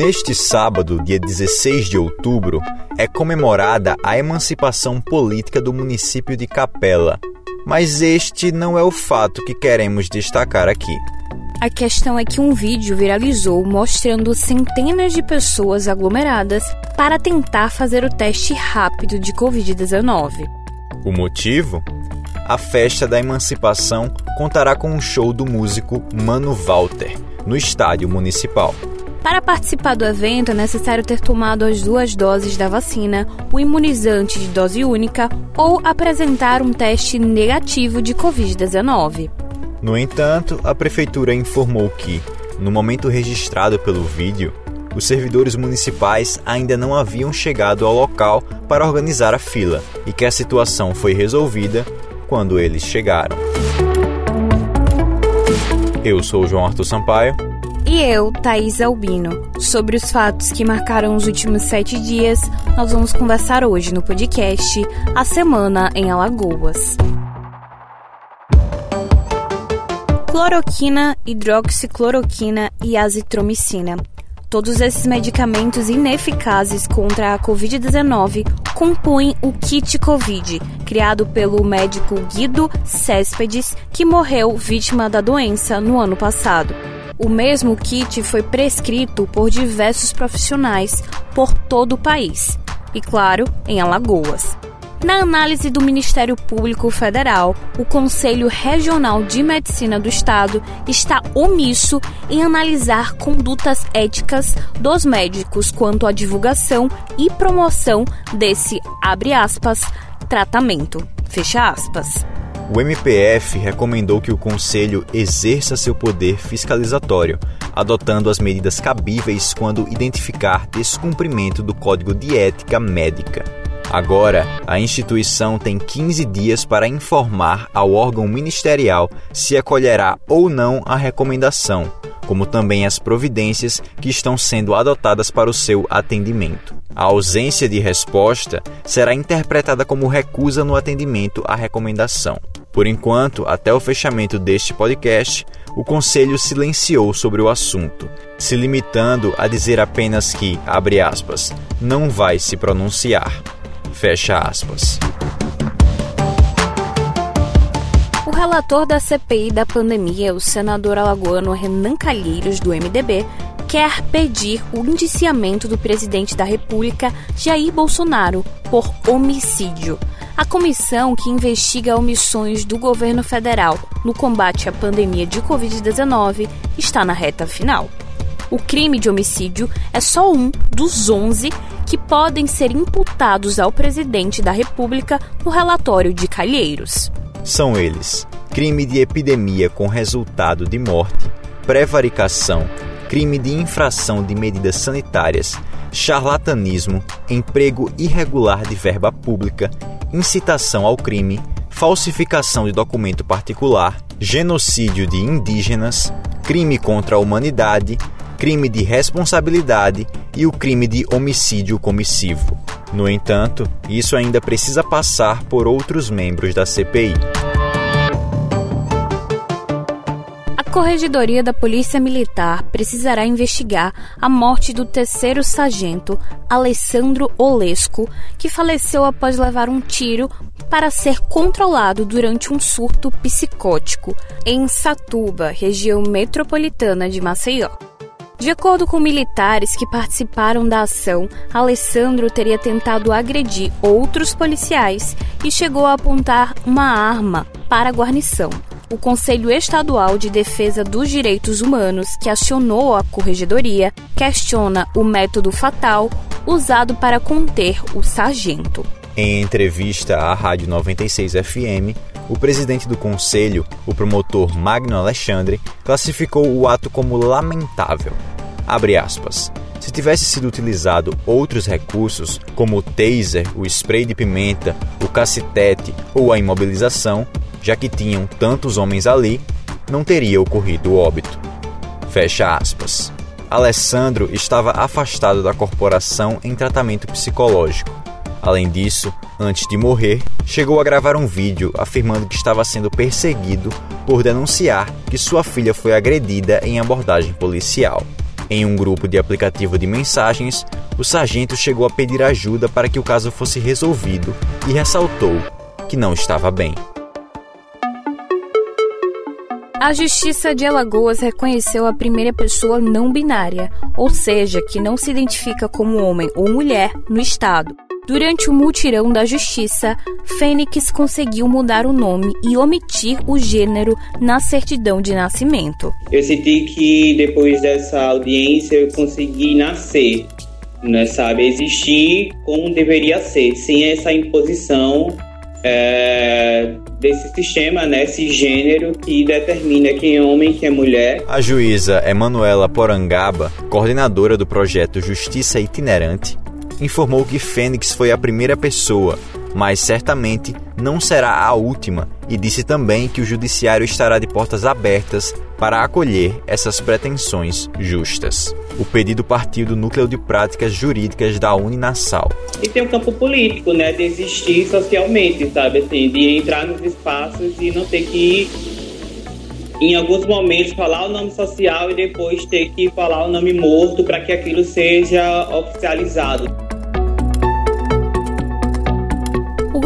Neste sábado, dia 16 de outubro, é comemorada a emancipação política do município de Capela. Mas este não é o fato que queremos destacar aqui. A questão é que um vídeo viralizou mostrando centenas de pessoas aglomeradas para tentar fazer o teste rápido de Covid-19. O motivo? A festa da emancipação contará com um show do músico Mano Walter, no estádio municipal. Para participar do evento é necessário ter tomado as duas doses da vacina, o imunizante de dose única ou apresentar um teste negativo de Covid-19. No entanto, a prefeitura informou que, no momento registrado pelo vídeo, os servidores municipais ainda não haviam chegado ao local para organizar a fila e que a situação foi resolvida quando eles chegaram. Eu sou o João Arthur Sampaio e eu, Thaís Albino. Sobre os fatos que marcaram os últimos sete dias, nós vamos conversar hoje no podcast A Semana em Alagoas. Cloroquina, hidroxicloroquina e azitromicina. Todos esses medicamentos ineficazes contra a Covid-19 compõem o kit Covid, criado pelo médico Guido Céspedes, que morreu vítima da doença no ano passado. O mesmo kit foi prescrito por diversos profissionais por todo o país e, claro, em Alagoas. Na análise do Ministério Público Federal, o Conselho Regional de Medicina do Estado está omisso em analisar condutas éticas dos médicos quanto à divulgação e promoção desse, aspas, tratamento. O MPF recomendou que o Conselho exerça seu poder fiscalizatório, adotando as medidas cabíveis quando identificar descumprimento do Código de Ética Médica. Agora, a instituição tem 15 dias para informar ao órgão ministerial se acolherá ou não a recomendação, como também as providências que estão sendo adotadas para o seu atendimento. A ausência de resposta será interpretada como recusa no atendimento à recomendação. Por enquanto, até o fechamento deste podcast, o Conselho silenciou sobre o assunto, se limitando a dizer apenas que, abre aspas, não vai se pronunciar. Fecha aspas. O relator da CPI da pandemia, o senador alagoano Renan Calheiros, do MDB, quer pedir o indiciamento do presidente da República, Jair Bolsonaro, por homicídio. A comissão que investiga omissões do governo federal no combate à pandemia de Covid-19 está na reta final. O crime de homicídio é só um dos 11 que podem ser imputados ao presidente da República no relatório de Calheiros. São eles: crime de epidemia com resultado de morte, prevaricação, crime de infração de medidas sanitárias, charlatanismo, emprego irregular de verba pública incitação ao crime, falsificação de documento particular, genocídio de indígenas, crime contra a humanidade, crime de responsabilidade e o crime de homicídio comissivo. No entanto, isso ainda precisa passar por outros membros da CPI. Corregedoria da Polícia Militar precisará investigar a morte do terceiro sargento Alessandro Olesco, que faleceu após levar um tiro para ser controlado durante um surto psicótico em Satuba, região metropolitana de Maceió. De acordo com militares que participaram da ação, Alessandro teria tentado agredir outros policiais e chegou a apontar uma arma para a guarnição o Conselho Estadual de Defesa dos Direitos Humanos, que acionou a corregedoria, questiona o método fatal usado para conter o sargento. Em entrevista à Rádio 96 FM, o presidente do conselho, o promotor Magno Alexandre, classificou o ato como lamentável. Abre aspas. Se tivesse sido utilizado outros recursos, como o taser, o spray de pimenta, o cacetete ou a imobilização, já que tinham tantos homens ali, não teria ocorrido o óbito. Fecha aspas. Alessandro estava afastado da corporação em tratamento psicológico. Além disso, antes de morrer, chegou a gravar um vídeo afirmando que estava sendo perseguido por denunciar que sua filha foi agredida em abordagem policial. Em um grupo de aplicativo de mensagens, o sargento chegou a pedir ajuda para que o caso fosse resolvido e ressaltou que não estava bem. A Justiça de Alagoas reconheceu a primeira pessoa não binária, ou seja, que não se identifica como homem ou mulher, no estado. Durante o mutirão da justiça, Fênix conseguiu mudar o nome e omitir o gênero na certidão de nascimento. Eu senti que depois dessa audiência eu consegui nascer, né, sabe, existir como deveria ser, sem essa imposição é, desse sistema, né, esse gênero que determina quem é homem quem é mulher. A juíza Emanuela Porangaba, coordenadora do projeto Justiça Itinerante, informou que Fênix foi a primeira pessoa, mas certamente não será a última, e disse também que o judiciário estará de portas abertas para acolher essas pretensões justas. O pedido partiu do Núcleo de Práticas Jurídicas da Uninassal. E tem o um campo político, né, de existir socialmente, sabe, assim, de entrar nos espaços e não ter que em alguns momentos falar o nome social e depois ter que falar o nome morto para que aquilo seja oficializado.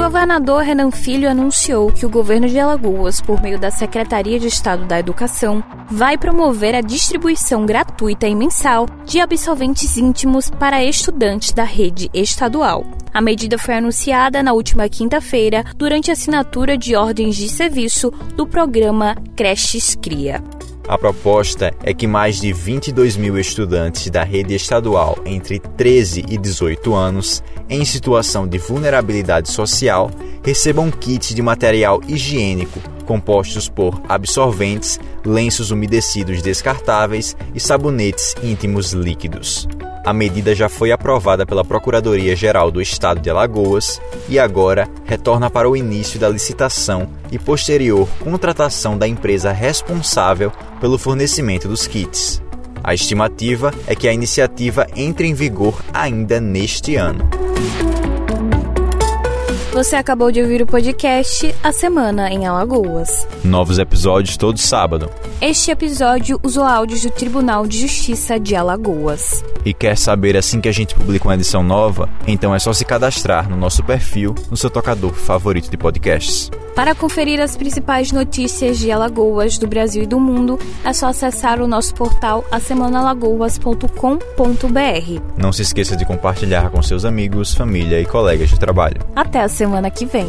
Governador Renan Filho anunciou que o governo de Alagoas, por meio da Secretaria de Estado da Educação, vai promover a distribuição gratuita e mensal de absolventes íntimos para estudantes da rede estadual. A medida foi anunciada na última quinta-feira durante a assinatura de ordens de serviço do programa Creches Cria. A proposta é que mais de 22 mil estudantes da rede estadual entre 13 e 18 anos, em situação de vulnerabilidade social, recebam kits de material higiênico compostos por absorventes, lenços umedecidos descartáveis e sabonetes íntimos líquidos. A medida já foi aprovada pela Procuradoria-Geral do Estado de Alagoas e agora retorna para o início da licitação e posterior contratação da empresa responsável pelo fornecimento dos kits. A estimativa é que a iniciativa entre em vigor ainda neste ano. Você acabou de ouvir o podcast A Semana em Alagoas. Novos episódios todo sábado. Este episódio usou áudios do Tribunal de Justiça de Alagoas. E quer saber assim que a gente publica uma edição nova? Então é só se cadastrar no nosso perfil no seu tocador favorito de podcasts. Para conferir as principais notícias de Alagoas, do Brasil e do mundo, é só acessar o nosso portal asemanalagoas.com.br. Não se esqueça de compartilhar com seus amigos, família e colegas de trabalho. Até a semana que vem.